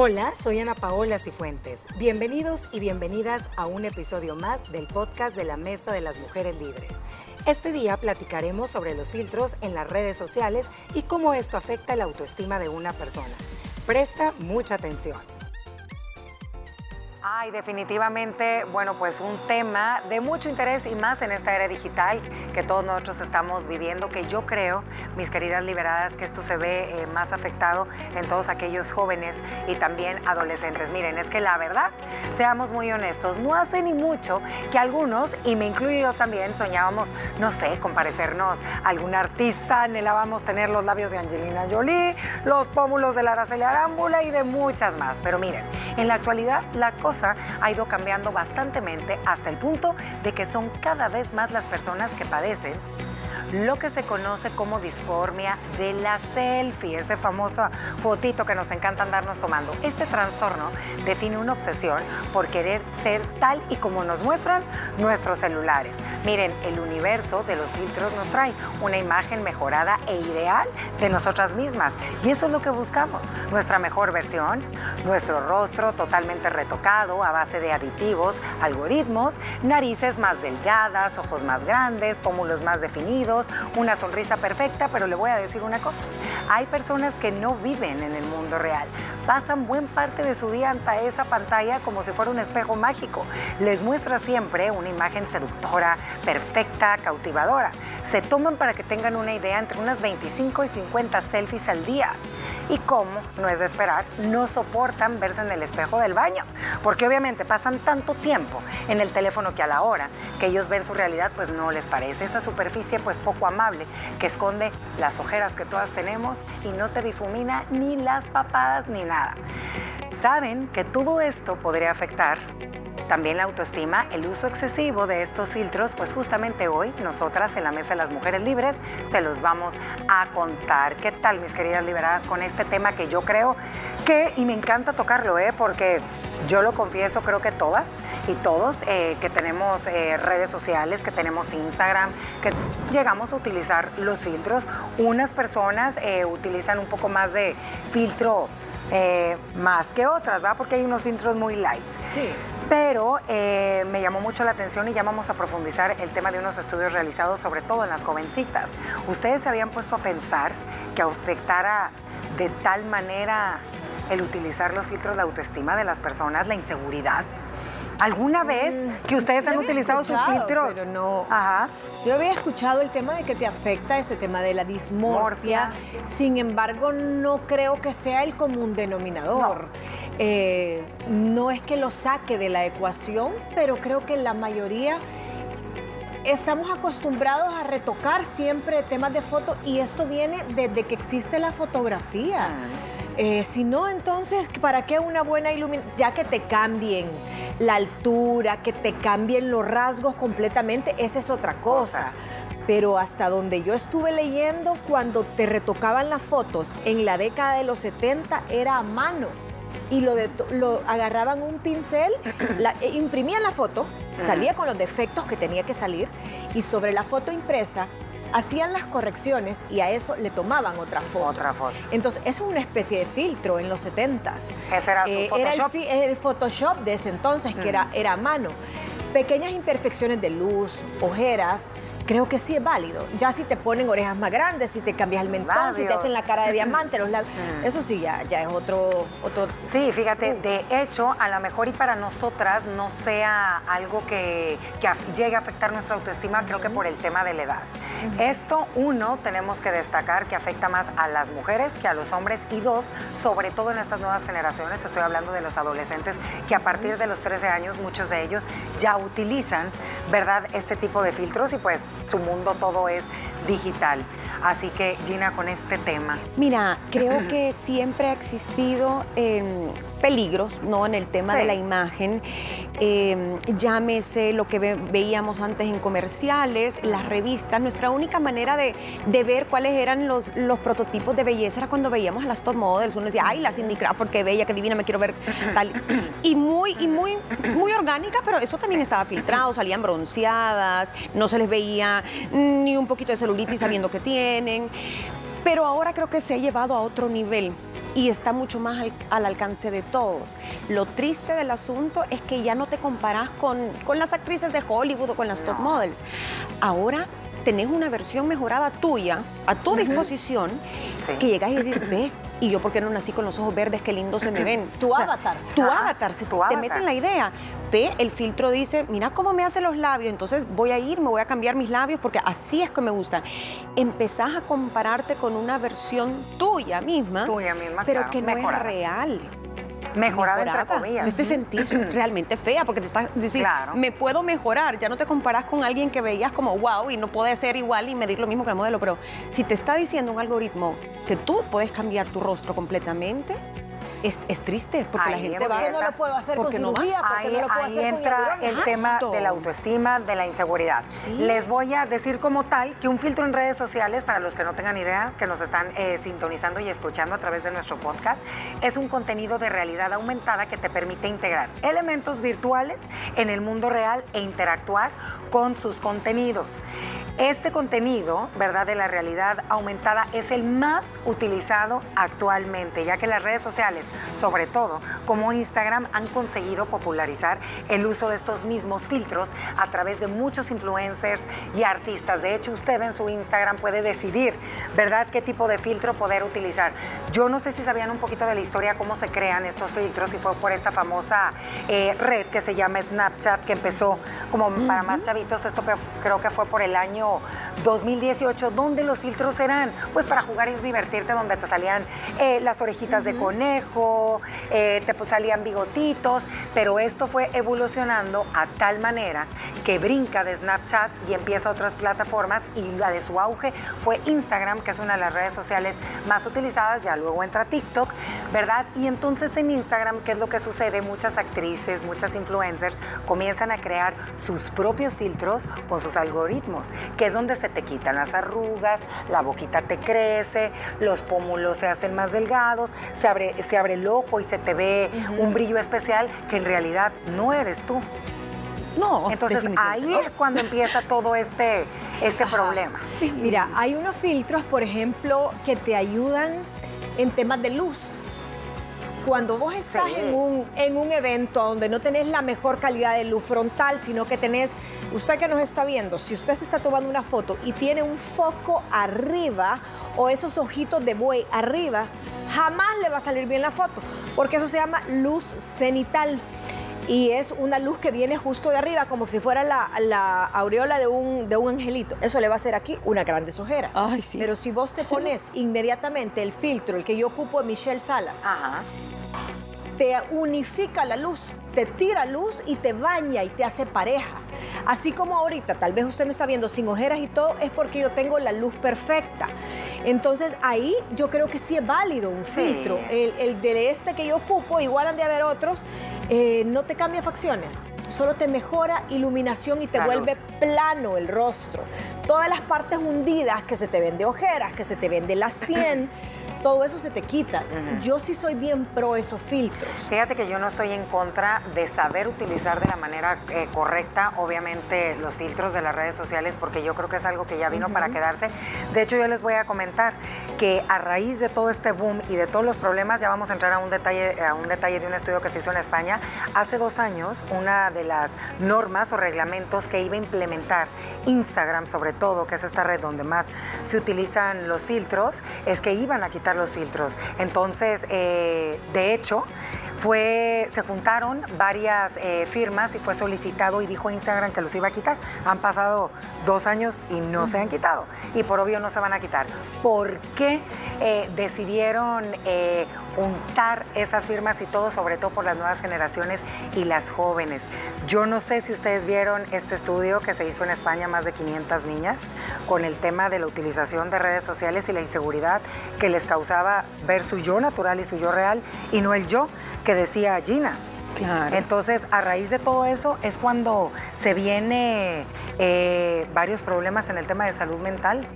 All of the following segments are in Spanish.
Hola, soy Ana Paola Cifuentes. Bienvenidos y bienvenidas a un episodio más del podcast de la Mesa de las Mujeres Libres. Este día platicaremos sobre los filtros en las redes sociales y cómo esto afecta la autoestima de una persona. Presta mucha atención. Ay, definitivamente, bueno, pues un tema de mucho interés y más en esta era digital que todos nosotros estamos viviendo, que yo creo, mis queridas liberadas, que esto se ve eh, más afectado en todos aquellos jóvenes y también adolescentes. Miren, es que la verdad, seamos muy honestos, no hace ni mucho que algunos, y me incluyo yo también, soñábamos, no sé, con parecernos a algún artista, anhelábamos tener los labios de Angelina Jolie, los pómulos de la Araceli Arámbula y de muchas más. Pero miren, en la actualidad la cosa ha ido cambiando bastantemente hasta el punto de que son cada vez más las personas que padecen lo que se conoce como disformia de la selfie, ese famoso fotito que nos encanta andarnos tomando. Este trastorno define una obsesión por querer ser tal y como nos muestran nuestros celulares. Miren, el universo de los filtros nos trae una imagen mejorada e ideal de nosotras mismas. Y eso es lo que buscamos, nuestra mejor versión, nuestro rostro totalmente retocado a base de aditivos, algoritmos, narices más delgadas, ojos más grandes, pómulos más definidos una sonrisa perfecta, pero le voy a decir una cosa. Hay personas que no viven en el mundo real. Pasan buen parte de su día ante esa pantalla como si fuera un espejo mágico. Les muestra siempre una imagen seductora, perfecta, cautivadora. Se toman para que tengan una idea entre unas 25 y 50 selfies al día y como no es de esperar, no soportan verse en el espejo del baño, porque obviamente pasan tanto tiempo en el teléfono que a la hora que ellos ven su realidad pues no les parece esa superficie pues poco amable que esconde las ojeras que todas tenemos y no te difumina ni las papadas ni nada. Saben que todo esto podría afectar también la autoestima, el uso excesivo de estos filtros, pues justamente hoy nosotras en la Mesa de las Mujeres Libres se los vamos a contar. ¿Qué tal, mis queridas liberadas, con este tema que yo creo que, y me encanta tocarlo, ¿eh? porque yo lo confieso, creo que todas y todos eh, que tenemos eh, redes sociales, que tenemos Instagram, que llegamos a utilizar los filtros. Unas personas eh, utilizan un poco más de filtro más que otras, ¿va? Porque hay unos filtros muy light. Sí. Pero eh, me llamó mucho la atención y ya vamos a profundizar el tema de unos estudios realizados sobre todo en las jovencitas. ¿Ustedes se habían puesto a pensar que afectara de tal manera el utilizar los filtros de autoestima de las personas, la inseguridad? ¿Alguna vez mm, que ustedes han utilizado sus filtros? Pero no. Ajá. Yo había escuchado el tema de que te afecta ese tema de la dismorfia. Sin embargo, no creo que sea el común denominador. Eh, no es que lo saque de la ecuación, pero creo que la mayoría estamos acostumbrados a retocar siempre temas de foto y esto viene desde que existe la fotografía. Ah. Eh, si no, entonces, ¿para qué una buena iluminación? Ya que te cambien la altura, que te cambien los rasgos completamente, esa es otra cosa. Pero hasta donde yo estuve leyendo, cuando te retocaban las fotos en la década de los 70, era a mano. Y lo, lo agarraban un pincel, e imprimían la foto, salía con los defectos que tenía que salir, y sobre la foto impresa hacían las correcciones y a eso le tomaban otra foto. Otra foto. Entonces, eso es una especie de filtro en los 70s. Ese era eh, Photoshop. Era el, Photoshop de ese entonces, que era, era a mano. Pequeñas imperfecciones de luz, ojeras, creo que sí es válido. Ya si te ponen orejas más grandes, si te cambias el mentón, si te hacen la cara de diamante, los labios, mm. eso sí ya, ya es otro, otro... Sí, fíjate, uh. de hecho, a lo mejor y para nosotras no sea algo que, que llegue a afectar nuestra autoestima, creo que por el tema de la edad. Esto, uno, tenemos que destacar que afecta más a las mujeres que a los hombres y dos, sobre todo en estas nuevas generaciones, estoy hablando de los adolescentes, que a partir de los 13 años muchos de ellos ya utilizan, ¿verdad?, este tipo de filtros y pues su mundo todo es digital. Así que Gina, con este tema. Mira, creo que siempre ha existido em, peligros, ¿no? En el tema de la imagen. Em, llámese lo que veíamos antes en comerciales, las revistas. Nuestra única manera de, ver cuáles eran los, los, prototipos de belleza era cuando veíamos a las top models. Uno decía, ay, la Cindy Crawford, qué bella, qué divina, me quiero ver tal. Y muy, y muy, muy orgánica, pero eso también estaba filtrado, salían bronceadas, no se les veía ni un poquito de celulitis sabiendo que tienen. Pero ahora creo que se ha llevado a otro nivel y está mucho más al, alcance de todos. Lo triste del asunto es que ya no te comparas con, con las actrices de Hollywood o con las top models. Ahora tenés una versión mejorada tuya a tu disposición que llegas y dices, ve, y yo porque no nací con los ojos verdes, qué lindo se me ven. Tu avatar. Tu avatar, se te mete en la idea. Ve, el filtro dice, mira cómo me hace los labios, entonces voy a ir, me voy a cambiar mis labios porque así es que me gustan. Empezás a compararte con una versión tuya misma, tuya misma pero que no es real mejorada, entre comillas. No te sentís realmente fea porque te estás decís, me puedo mejorar. Ya no te comparas con alguien que veías como wow y no puede ser igual y medir lo mismo que el modelo. Pero si te está diciendo un algoritmo que tú puedes cambiar tu rostro completamente, es, triste porque la gente va no lo puedo hacer con cirugía? ahí, entra el tema de la autoestima, de la inseguridad. Les voy a decir como tal que un filtro en redes sociales, para los que no tengan idea, que nos están eh, sintonizando y escuchando a través de nuestro podcast, es un contenido de realidad aumentada que te permite integrar elementos virtuales en el mundo real e interactuar con sus contenidos. Este contenido, ¿verdad?, de la realidad aumentada es el más utilizado actualmente, ya que las redes sociales, sobre todo como Instagram, han conseguido popularizar el uso de estos mismos filtros a través de muchos influencers y artistas. De hecho, usted en su Instagram puede decidir, ¿verdad?, qué tipo de filtro poder utilizar. Yo no sé si sabían un poquito de la historia, cómo se crean estos filtros, y fue por esta famosa eh, red que se llama Snapchat, que empezó como para más chavitos, esto creo que fue por el año 2018, donde los filtros eran pues para jugar y divertirte, donde te salían eh, las orejitas de conejo, eh, te pues, salían bigotitos, pero esto fue evolucionando a tal manera que brinca de Snapchat y empieza a otras plataformas y la de su auge fue Instagram, que es una de las redes sociales más utilizadas, ya luego entra TikTok, ¿verdad? Y entonces en Instagram, ¿qué es lo que sucede? Muchas actrices, muchas influencers comienzan a crear sus propios filtros con sus algoritmos que es donde se te quitan las arrugas, la boquita te crece, los pómulos se hacen más delgados, se abre, se abre el ojo y se te ve un brillo especial que en realidad no eres tú. No, entonces ahí es cuando empieza todo este, este problema. Mira, hay unos filtros, por ejemplo, que te ayudan en temas de luz cuando vos estás en, un, en un evento donde no tenés la mejor calidad de luz frontal, sino que tenés, usted que nos está viendo, si usted se está tomando una foto y tiene un foco arriba o esos ojitos de buey arriba, jamás le va a salir bien la foto, porque eso se llama luz cenital y es una luz que viene justo de arriba, como si fuera la, aureola de un, de un angelito. Eso le va a hacer aquí una grandes ojeras. Pero si vos te pones inmediatamente el filtro, el que yo ocupo de Michelle Salas, te unifica la luz, te tira luz y te baña y te hace pareja. Así como ahorita, tal vez usted me está viendo sin ojeras y todo, es porque yo tengo la luz perfecta. Entonces ahí yo creo que sí es válido un filtro. El, el de este que yo ocupo, igual han de haber otros, eh, no te cambia facciones, solo te mejora iluminación y te vuelve plano el rostro. Todas las partes hundidas que se te ven de ojeras, que se te ven de la sien, todo eso se te quita. Yo sí soy bien pro esos filtros. Fíjate que yo no estoy en contra de saber utilizar de la manera eh, correcta, obviamente, los filtros de las redes sociales, porque yo creo que es algo que ya vino para quedarse. De hecho, yo les voy a comentar que a raíz de todo este boom y de todos los problemas, ya vamos a entrar a un detalle, a un detalle de un estudio que se hizo en España. Hace dos años, una de las normas o reglamentos que iba a implementar Instagram, sobre todo, que es esta red donde más se utilizan los filtros, es que iban a quitar los filtros. Entonces, eh, de hecho, fue, se juntaron varias eh, firmas y fue solicitado y dijo Instagram que los iba a quitar. Han pasado dos años y no se han quitado. Y por obvio no se van a quitar. ¿Por qué eh, decidieron juntar esas firmas y todo, sobre todo por las nuevas generaciones y las jóvenes? Yo no sé si ustedes vieron este estudio que se hizo en España, más de 500 niñas, con el tema de la utilización de redes sociales y la inseguridad que les causaba ver su yo natural y su yo real y no el yo que decía Gina. Claro. Entonces, a raíz de todo eso es cuando se viene eh, varios problemas en el tema de salud mental.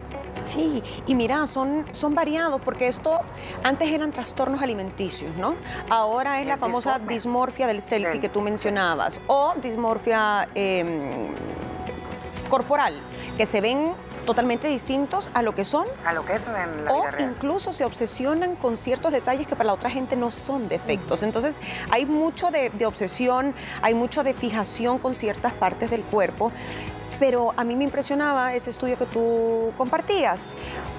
Sí, y mira, son, son variados porque esto antes eran trastornos alimenticios, ¿no? Ahora es la famosa dismorfia del selfie que tú mencionabas o dismorfia em, corporal, que se ven totalmente distintos a lo que son. A lo que es en la o vida real. incluso se obsesionan con ciertos detalles que para la otra gente no son defectos. Entonces hay mucho de, de obsesión, hay mucho de fijación con ciertas partes del cuerpo. Pero a mí me impresionaba ese estudio que tú compartías,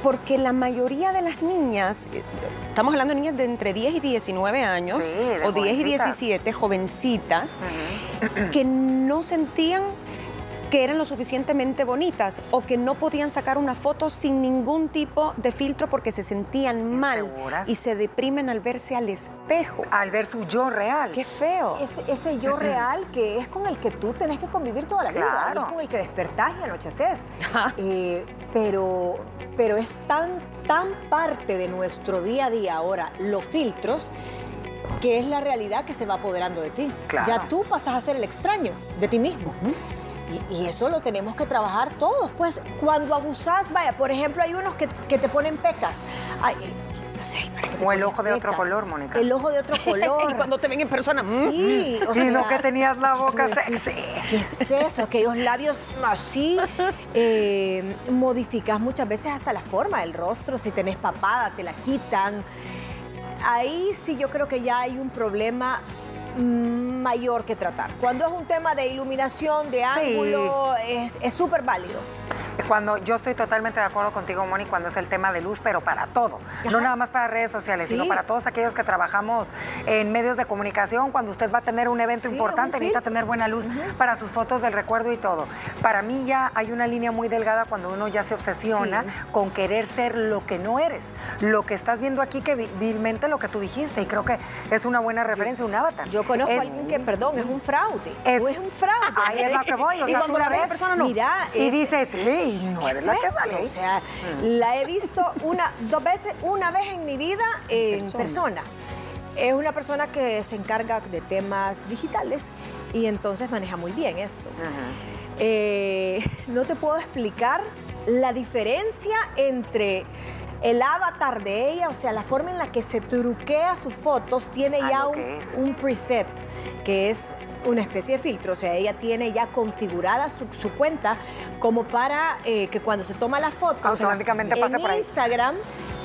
porque la mayoría de las niñas, eh, estamos hablando de niñas de entre 10 y 19 años, Sí, o 10 y jovencitas. 17, jovencitas, que no sentían que eran lo suficientemente bonitas o que no podían sacar una foto sin ningún tipo de filtro porque se sentían mal y se deprimen al verse al espejo. Al ver su yo real. ¡Qué feo! Ese, ese yo real que es con el que tú tenés que convivir toda la vida, Claro. y es con el que despertás y anocheces. Ajá. Eh, pero, pero es tan, tan parte de nuestro día a día ahora, los filtros, que es la realidad que se va apoderando de ti. Claro. Ya tú pasas a ser el extraño de ti mismo. Y, y eso lo tenemos que trabajar todos. Pues cuando abusás, vaya, por ejemplo, hay unos que, que te ponen pecas. Ay, eh, no sé, ¿para qué te O el ojo de otro color, Mónica. El ojo de otro color. y cuando te ven en persona, mm, Sí, o Y no sea, que tenías la boca decís, sexy. ¿Qué es eso? Aquellos labios así. eh, modificas muchas veces hasta la forma del rostro. Si tenés papada, te la quitan. Ahí sí yo creo que ya hay un problema mayor que tratar. Cuando es un tema de iluminación, de ángulo, es es súper válido. Cuando yo estoy totalmente de acuerdo contigo, Moni, cuando es el tema de luz, pero para todo. No nada más para redes sociales, Sí. sino para todos aquellos que trabajamos en medios de comunicación. Cuando usted va a tener un evento Sí, importante, necesita tener buena luz para sus fotos del recuerdo y todo. Para mí ya hay una línea muy delgada cuando uno ya se obsesiona Sí. con querer ser lo que no eres. Lo que estás viendo aquí, que vi- vilmente lo que tú dijiste, y creo que es una buena referencia, un avatar. Yo conozco Es- a alguien que, perdón, es un fraude. Es- no es un fraude. Ahí es lo que voy, o Y sea, cuando tú la ves, ves, persona no. Mira, y es- dices, sí, no ¿Qué eres es la que sale. O sea, la he visto una, dos veces, una vez en mi vida en persona. persona. Es una persona que se encarga de temas digitales y entonces maneja muy bien esto. Eh, no te puedo explicar la diferencia entre el avatar de ella, o sea, la forma en la que se truquea sus fotos, tiene Ah, ya un, preset, que es una especie de filtro, o sea, ella tiene ya configurada su, su cuenta como para eh, que cuando se toma la foto, o sea, Automáticamente pase en por ahí. Instagram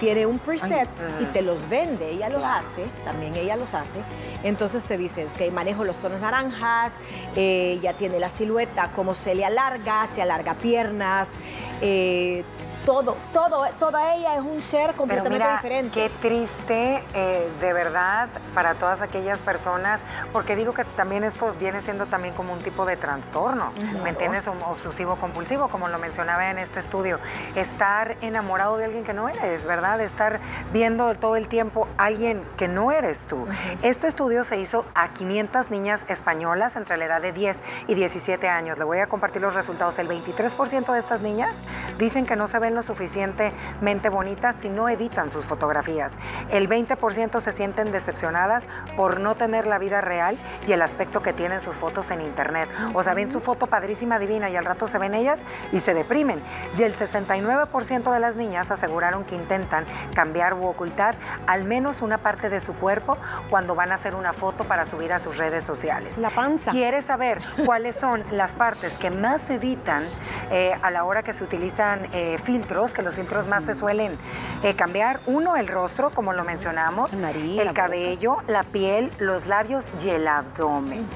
tiene un preset Ay, y ajá. te los vende, ella los Claro. hace, también ella los hace. Entonces te dice que manejo los tonos naranjas, eh, ya tiene la silueta, cómo se le alarga, se alarga piernas, eh, todo, todo, toda ella es un ser Pero completamente mira, diferente. qué triste, eh, de verdad, para todas aquellas personas, porque digo que también esto viene siendo también como un tipo de trastorno, ¿me entiendes? Un obsesivo compulsivo, como lo mencionaba en este estudio. Estar enamorado de alguien que no eres, ¿verdad? Estar viendo todo el tiempo a alguien que no eres tú. Este estudio se hizo a 500 niñas españolas entre la edad de 10 y 17 años. Le voy a compartir los resultados. El 23% de estas niñas dicen que no se ven lo suficientemente bonitas si no editan sus fotografías. El 20% se sienten decepcionadas por no tener la vida real y el aspecto que tienen sus fotos en internet. O sea, ven su foto padrísima, divina y al rato se ven ellas y se deprimen. Y el 69% de las niñas aseguraron que intentan cambiar u ocultar al menos una parte de su cuerpo cuando van a hacer una foto para subir a sus redes sociales. La panza. ¿Quieres saber cuáles son las partes que más se editan eh, a la hora que se utilizan eh, filtros? Que los filtros más se suelen eh, cambiar. Uno, el rostro, como lo mencionamos. La nariz, la el boca. cabello, la piel, los labios y el abdomen.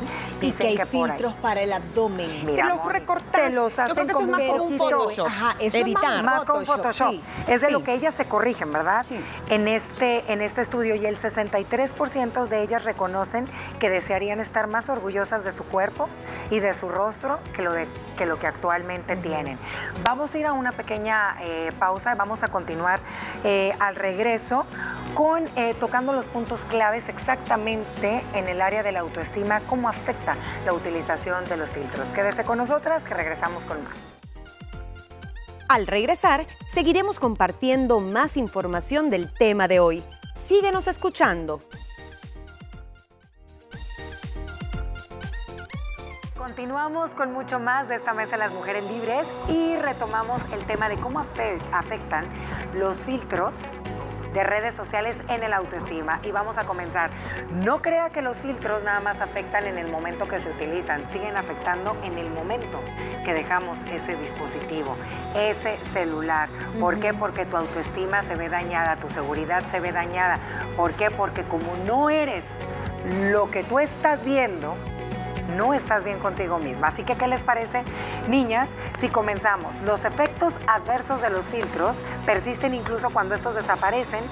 y Dicen que hay por ahí- filtros para el abdomen. Mira, Te los recortas. te los Yo hacen creo que eso es más un por un Photoshop. Ajá, eso es editar. más- más con Photoshop, Photoshop. sí. Es de Sí. lo que ellas se corrigen, ¿verdad? Sí. En, este, en este estudio y el 63% de ellas reconocen que desearían estar más orgullosas de su cuerpo y de su rostro que lo, de, que, lo que actualmente tienen. Vamos a ir a una pequeña eh, pausa vamos a continuar eh, al regreso con eh, tocando los puntos claves exactamente en el área de la autoestima, cómo afecta la utilización de los filtros. Quédese con nosotras que regresamos con más. Al regresar, seguiremos compartiendo más información del tema de hoy. Síguenos escuchando. Continuamos con mucho más de esta mesa de las mujeres libres y retomamos el tema de cómo afe- afectan los filtros de redes sociales en el autoestima. Y vamos a comenzar. No crea que los filtros nada más afectan en el momento que se utilizan, siguen afectando en el momento que dejamos ese dispositivo, ese celular. ¿Por qué? Porque tu autoestima se ve dañada, tu seguridad se ve dañada. ¿Por qué? Porque como no eres lo que tú estás viendo, no estás bien contigo misma. Así que, ¿qué les parece, niñas? Si comenzamos, los efectos adversos de los filtros persisten incluso cuando estos desaparecen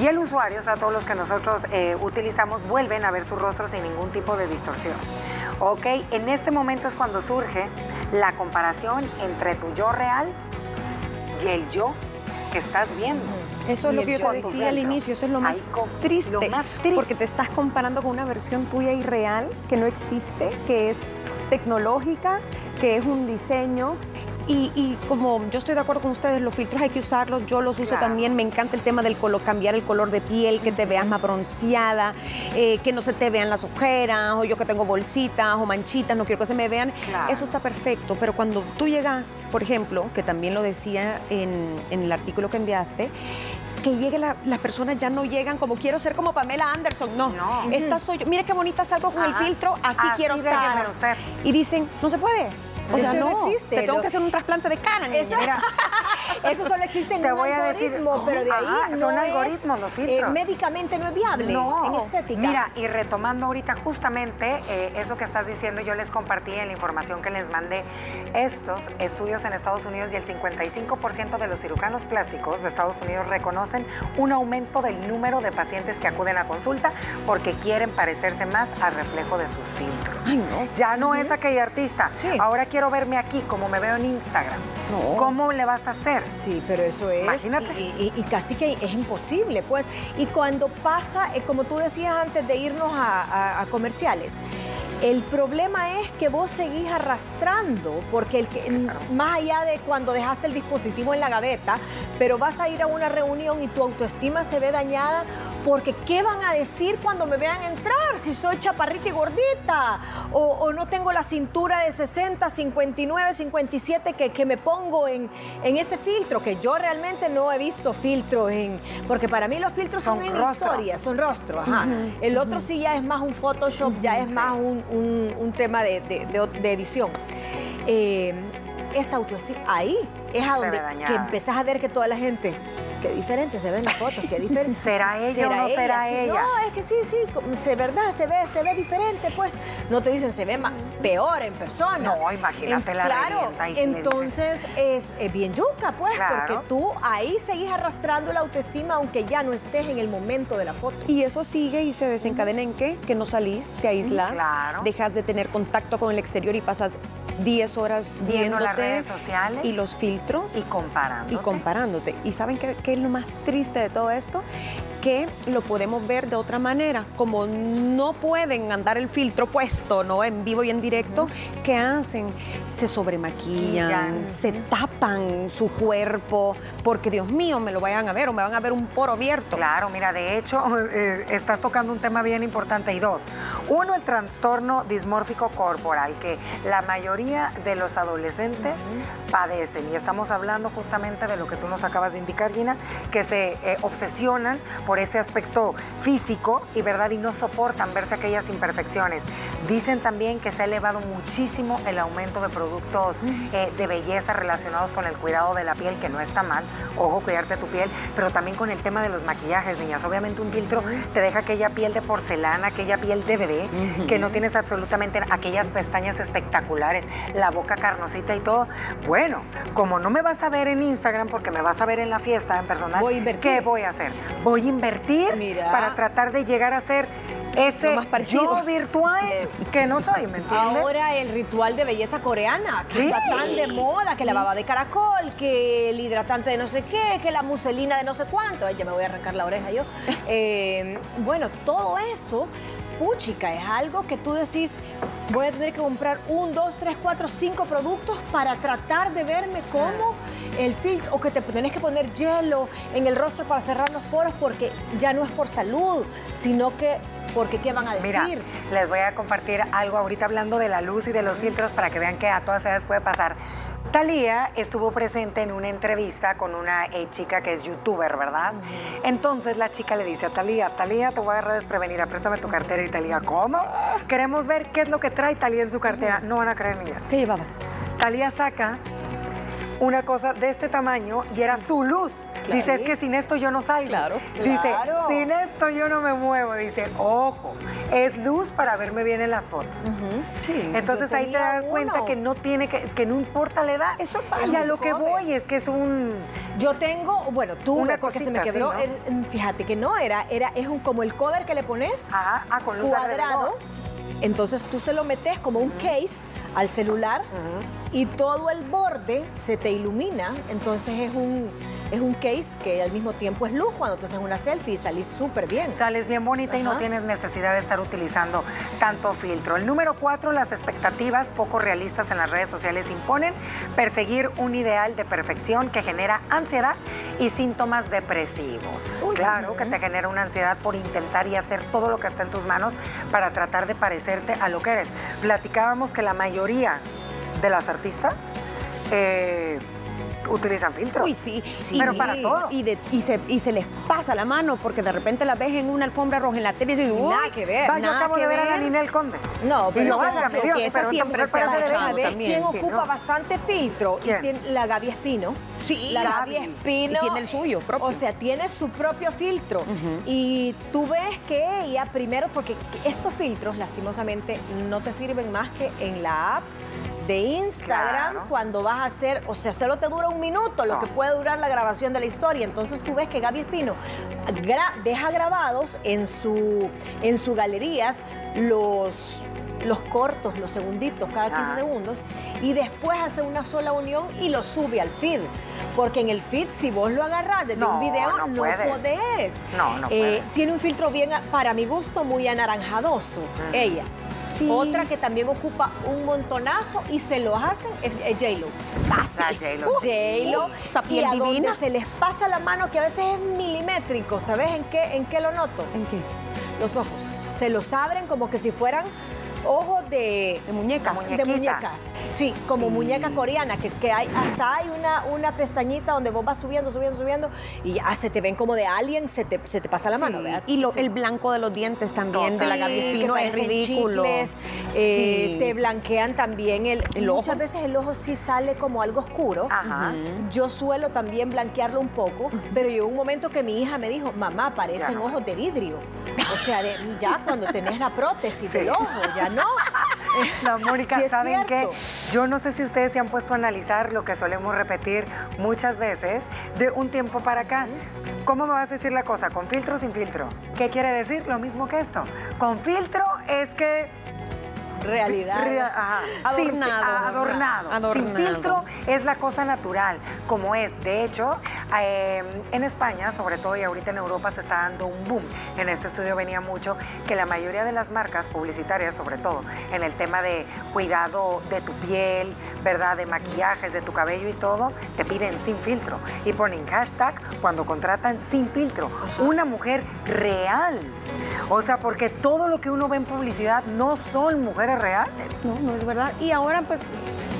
y el usuario, o sea, todos los que nosotros eh, utilizamos, vuelven a ver su rostro sin ningún tipo de distorsión. ¿Ok? En este momento es cuando surge la comparación entre tu yo real y el yo que estás viendo. Eso es lo que yo te decía al inicio, eso es lo más, triste, lo más triste, porque te estás comparando con una versión tuya irreal que no existe, que es tecnológica, que es un diseño. Y, como yo estoy de acuerdo con ustedes, los filtros hay que usarlos, yo los uso también, me encanta el tema del color, cambiar el color de piel, que te veas más bronceada, eh, que no se te vean las ojeras, o yo que tengo bolsitas o manchitas, no quiero que se me vean, eso está perfecto, pero cuando tú llegas, por ejemplo, que también lo decía en, el artículo que enviaste, que llegue las personas ya no llegan como quiero ser como Pamela Anderson. No, esta soy yo. Mire qué bonita salgo con el filtro, así, quiero estar. Y dicen, no se puede. O sea, no, existe. Te tengo que hacer un trasplante de cara, Eso, eso solo existe en Te un voy a decir, pero de ahí no son algoritmos los filtros. Eh, médicamente no es viable en estética. Mira, y retomando ahorita justamente eh, eso que estás diciendo, yo les compartí en la información que les mandé estos estudios en Estados Unidos y el 55% de los cirujanos plásticos de Estados Unidos reconocen un aumento del número de pacientes que acuden a consulta porque quieren parecerse más al reflejo de sus filtros. Ay, no. Ya no es aquella artista. Sí. Ahora quiere quiero verme aquí como me veo en Instagram. ¿Cómo le vas a hacer? Sí, pero eso es. Imagínate. Y, casi que es imposible, pues. Y cuando pasa, eh, como tú decías antes de irnos a, comerciales, el problema es que vos seguís arrastrando, porque el que, más allá de cuando dejaste el dispositivo en la gaveta, pero vas a ir a una reunión y tu autoestima se ve dañada porque ¿qué van a decir cuando me vean entrar si soy chaparrita y gordita? O, no tengo la cintura de 60, 59, 57 que, que me pongo en, en, ese filtro, que yo realmente no he visto filtros en... Porque para mí los filtros son, en historia, son rostro, ajá. El otro sí ya es más un Photoshop, ya es más un, un, tema de, de, edición. Eh, esa autoestima, ahí es a donde que empezás a ver que toda la gente qué diferente se ven las fotos, qué diferente. ¿Será ella o no será ella? No, es que sí, sí, se verdad, se ve, se ve diferente, pues. No te dicen se ve más, peor en persona. No, imagínate la Claro, entonces es, bien yuca, pues, porque tú ahí seguís arrastrando la autoestima aunque ya no estés en el momento de la foto. Y eso sigue y se desencadena en qué? Que no salís, te aíslas, dejas de tener contacto con el exterior y pasas 10 horas viendo las redes sociales y los filtros y comparándote. Y comparándote. ¿Y saben qué, qué es lo más triste de todo esto? Que lo podemos ver de otra manera. Como no pueden andar el filtro puesto, ¿no? En vivo y en directo, ¿qué hacen? Se sobremaquillan, se tapan su cuerpo, porque Dios mío, me lo vayan a ver o me van a ver un poro abierto. Claro, mira, de hecho, eh, estás tocando un tema bien importante. Y dos, uno, el trastorno dismórfico corporal, que la mayoría de los adolescentes padecen. Y estamos hablando justamente de lo que tú nos acabas de indicar, Gina, que se eh, obsesionan por ese aspecto físico y verdad y no soportan verse aquellas imperfecciones. Dicen también que se ha elevado muchísimo el aumento de productos eh, de belleza relacionados con el cuidado de la piel, que no está mal, ojo, cuidarte tu piel, pero también con el tema de los maquillajes, niñas. Obviamente un filtro te deja aquella piel de porcelana, aquella piel de bebé, que no tienes absolutamente aquellas pestañas espectaculares, la boca carnosita y todo. Bueno, como no me vas a ver en Instagram porque me vas a ver en la fiesta en personal, ¿qué voy a hacer? Voy a invertir para tratar de llegar a ser ese yo virtual que no soy, ¿me entiendes? Ahora el ritual de belleza coreana, que está tan de moda, que la baba de caracol, que el hidratante de no sé qué, que la muselina de no sé cuánto. Ay, ya me voy a arrancar la oreja yo. Eh, bueno, todo eso puchica, es algo que tú decís, voy a tener que comprar un, dos, tres, cuatro, cinco productos para tratar de verme como el filtro, o que te tenés que poner hielo en el rostro para cerrar los poros porque ya no es por salud, sino que porque qué van a decir. Mira, les voy a compartir algo ahorita hablando de la luz y de los filtros para que vean que a todas edades puede pasar. Talía estuvo presente en una entrevista con una eh, chica que es youtuber, ¿verdad? Entonces la chica le dice a Talía, Talía, te voy a agarrar desprevenida, préstame tu cartera. Y Talía, ¿cómo? Queremos ver qué es lo que trae Talía en su cartera. No van a creer, niñas. ¿Qué llevaba? Talía saca una cosa de este tamaño y era su luz. Dice, es que sin esto yo no salgo. Claro. Dice, Claro. sin esto yo no me muevo. Dice, ojo, es luz para verme bien en las fotos. Sí, Entonces ahí te das cuenta que no tiene que, que no importa la edad. Eso pasa, Y a lo que voy es que es un Yo tengo, bueno, tuve Una porque se me quebró. el- fíjate que no era, era es un, como el cover que le pones ajá, ah, con luz cuadrado. alrededor. Entonces tú se lo metes como un case al celular y todo el borde se te ilumina. Entonces es un, es un case que al mismo tiempo es luz cuando te haces una selfie y salís súper bien. Sales bien bonita y no tienes necesidad de estar utilizando tanto filtro. El número cuatro, las expectativas poco realistas en las redes sociales imponen perseguir un ideal de perfección que genera ansiedad y síntomas depresivos. claro que te genera una ansiedad por intentar y hacer todo lo que está en tus manos para tratar de parecerte a lo que eres. Platicábamos que la mayoría de las artistas eh, utilizan filtros. Uy, sí. Pero para todo. Y, de- y se, y se les pasa la mano porque de repente la ves en una alfombra roja en la tele y dices, Nada "Uy, que ver. Va, yo nada acabo que de ver a la ver". Ninel Conde. No, pero no, Dios, que esa pero siempre se ha parece de agachado bebé. ¿Sabes también. quién Sí, ocupa ¿no? bastante filtro? ¿Quién? Y tiene la Gaby Espino. Sí, la Gaby. Espino. Y tiene el suyo propio. O sea, tiene su propio filtro. Y tú ves que ella primero, porque estos filtros lastimosamente no te sirven más que en la app de Instagram Claro. cuando vas a hacer, o sea, solo te dura un minuto lo No. que puede durar la grabación de la historia. Entonces tú ves que Gaby Espino gra- deja grabados en su, en su galerías los, los cortos, los segunditos, cada 15 Ah. segundos, y después hace una sola unión y lo sube al feed. Porque en el feed, si vos lo agarrás desde No, un video, no no, puedes. podés. No, no Eh, puedes. tiene un filtro bien, para mi gusto, muy anaranjadoso, ella. Sí. Otra que también ocupa un montonazo y se lo hacen es, es J-Lo. Ah, J-Lo. Uh, J-Lo. esa piel y a donde divina. se les pasa la mano, que a veces es milimétrico, ¿sabes en qué, en qué lo noto? ¿En qué? Los ojos. Se los abren como que si fueran ojos de, De muñeca. De muñeca. Sí, como Sí. muñeca coreana, que, que hay, hasta hay una, una pestañita donde vos vas subiendo, subiendo, subiendo, y ya se te ven como de alien, se te, se te pasa la mano, ¿verdad? Y lo- el blanco de los dientes también de la Gaby es ridículo. chicles, eh. Te blanquean también el, El Muchas ojo. veces el ojo sí sale como algo oscuro. Ajá. Yo suelo también blanquearlo un poco, pero llegó un momento que mi hija me dijo, mamá, parecen no. ojos de vidrio. O sea, de- ya cuando tenés la prótesis del ojo, ya no. No, Mónica, Sí es ¿saben qué? Yo no sé si ustedes se han puesto a analizar lo que solemos repetir muchas veces de un tiempo para acá. ¿Cómo me vas a decir la cosa? ¿Con filtro o sin filtro? ¿Qué quiere decir? Lo mismo que esto. Con filtro es que Realidad. Rea- ajá. Adornado. Sin- adornado. Adornado. Sin filtro es la cosa natural, como es. De hecho, eh, en España, sobre todo y ahorita en Europa, se está dando un boom. En este estudio venía mucho que la mayoría de las marcas publicitarias, sobre todo en el tema de cuidado de tu piel, ¿verdad? De maquillajes, de tu cabello y todo, te piden sin filtro. Y ponen hashtag cuando contratan sin filtro. Una mujer real. O sea, porque todo lo que uno ve en publicidad no son mujeres reales. No, no es verdad. Y ahora pues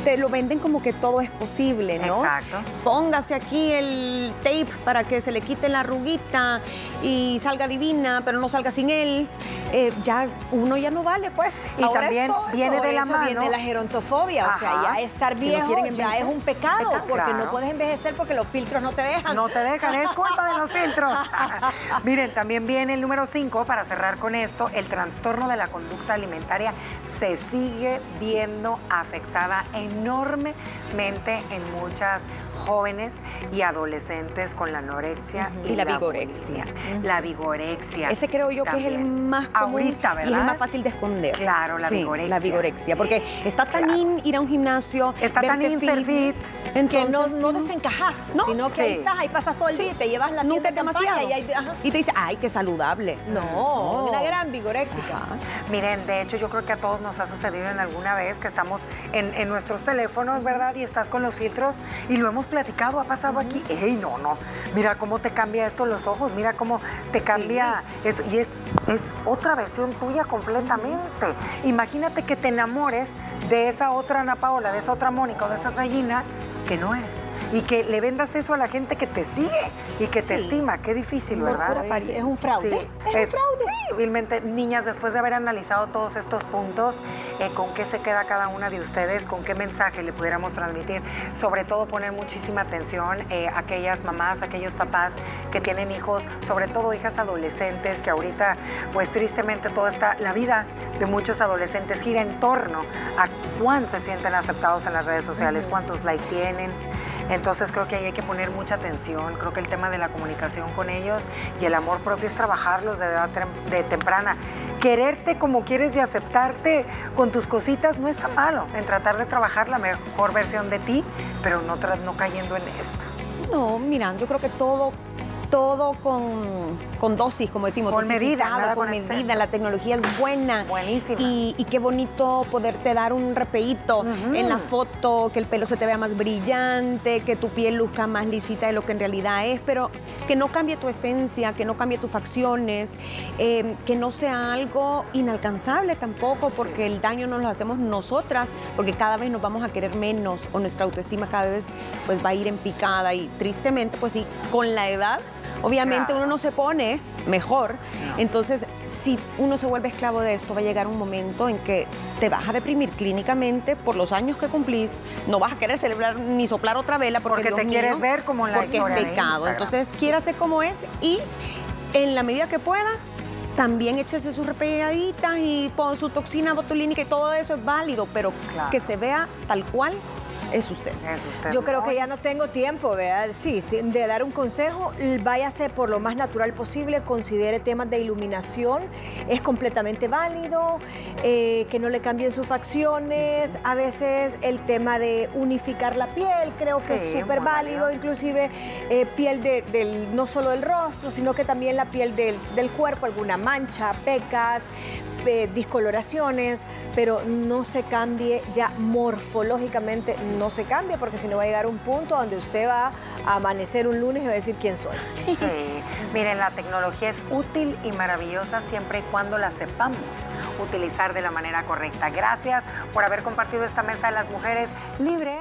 te lo venden como que todo es posible, ¿no? Exacto. Póngase aquí el tape para que se le quite la arruguita y salga divina, pero no salga sin él. Eh, ya uno ya no vale, pues. Y Ahora también eso. viene de la eso mano. viene la gerontofobia, o sea, ya estar no viejo ya es un pecado, porque claro. no puedes envejecer porque los filtros no te dejan. No te dejan, es culpa de los filtros. Miren, también viene el número 5, para cerrar con esto, el trastorno de la conducta alimentaria se sigue viendo afectada enormemente en muchas jóvenes y adolescentes con la anorexia Y la la vigorexia. La vigorexia. Ese creo yo que es el más común Ahorita, ¿verdad? y es el más fácil de esconder. Claro, la Sí, vigorexia. La vigorexia, porque está tan Claro. in ir a un gimnasio, Está tan in fit. que entonces no, no desencajas, No, sino que ahí estás, ahí pasas todo el día te llevas la nunca demasiado. y ahí- ajá. Y te dice, ay, qué saludable. No, una gran vigoréxica. Miren, de hecho yo creo que a todos nos ha sucedido en alguna vez que estamos en, en nuestros teléfonos, ¿verdad? Y estás con los filtros y lo hemos platicado, ha pasado aquí. ¡Ey, no, no! Mira cómo te cambia esto los ojos, mira cómo te cambia esto. Y es es otra versión tuya completamente. Imagínate que te enamores de esa otra Ana Paola, de esa otra Mónica o de esa otra Gina que no eres y que le vendas eso a la gente que te sigue y que te estima. Qué difícil, ¿verdad? es un fraude. es, un fraude. Sí, vilmente, niñas, después de haber analizado todos estos puntos, eh, ¿con qué se queda cada una de ustedes? ¿Con qué mensaje le pudiéramos transmitir? Sobre todo poner muchísima atención eh, a aquellas mamás, aquellos papás que tienen hijos, sobre todo hijas adolescentes, que ahorita, pues tristemente, toda esta, la vida de muchos adolescentes gira en torno a cuán se sienten aceptados en las redes sociales, cuántos likes tienen. Entonces creo que ahí hay que poner mucha atención. Creo que el tema de la comunicación con ellos y el amor propio es trabajarlos de edad de temprana. Quererte como quieres y aceptarte con tus cositas no está malo en tratar de trabajar la mejor versión de ti, pero no, no cayendo en esto. No, mira, yo creo que todo todo con, dosis, como decimos. Con medida. con, medida. La tecnología es buena. Buenísima. Y, qué bonito poderte dar un repeito en la foto, que el pelo se te vea más brillante, que tu piel luzca más lisita de lo que en realidad es, pero que no cambie tu esencia, que no cambie tus facciones, eh, que no sea algo inalcanzable tampoco, porque el daño nos lo hacemos nosotras, porque cada vez nos vamos a querer menos o nuestra autoestima cada vez pues va a ir en picada y tristemente pues sí, con la edad Obviamente uno no se pone mejor. Entonces, si uno se vuelve esclavo de esto, va a llegar un momento en que te vas a deprimir clínicamente por los años que cumplís. No vas a querer celebrar ni soplar otra vela porque, te quieres ver como la Porque es pecado. Entonces, quiérase como es y en la medida que pueda, también échese sus repelladitas y pon su toxina botulínica y todo eso es válido, pero que se vea tal cual es usted. Yo creo que ya no tengo tiempo, ¿verdad? Sí, de dar un consejo, váyase por lo más natural posible, considere temas de iluminación, es completamente válido, eh, que no le cambien sus facciones, a veces el tema de unificar la piel, creo que es súper válido, inclusive eh, piel del, no solo del rostro, sino que también la piel del, del cuerpo, alguna mancha, pecas, discoloraciones, pero no se cambie ya morfológicamente, no se cambie, porque si no va a llegar un punto donde usted va a amanecer un lunes y va a decir quién soy. Sí, miren, la tecnología es útil y maravillosa siempre y cuando la sepamos utilizar de la manera correcta. Gracias por haber compartido esta mesa de las mujeres libres.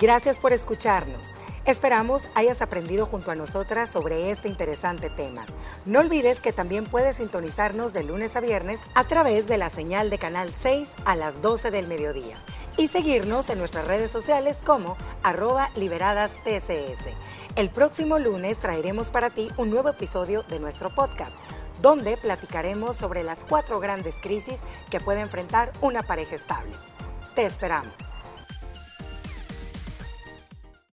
Gracias por escucharnos. Esperamos hayas aprendido junto a nosotras sobre este interesante tema. No olvides que también puedes sintonizarnos de lunes a viernes a través de la señal de Canal 6 a las 12 del mediodía y seguirnos en nuestras redes sociales como arroba liberadas TCS. El próximo lunes traeremos para ti un nuevo episodio de nuestro podcast, donde platicaremos sobre las cuatro grandes crisis que puede enfrentar una pareja estable. Te esperamos.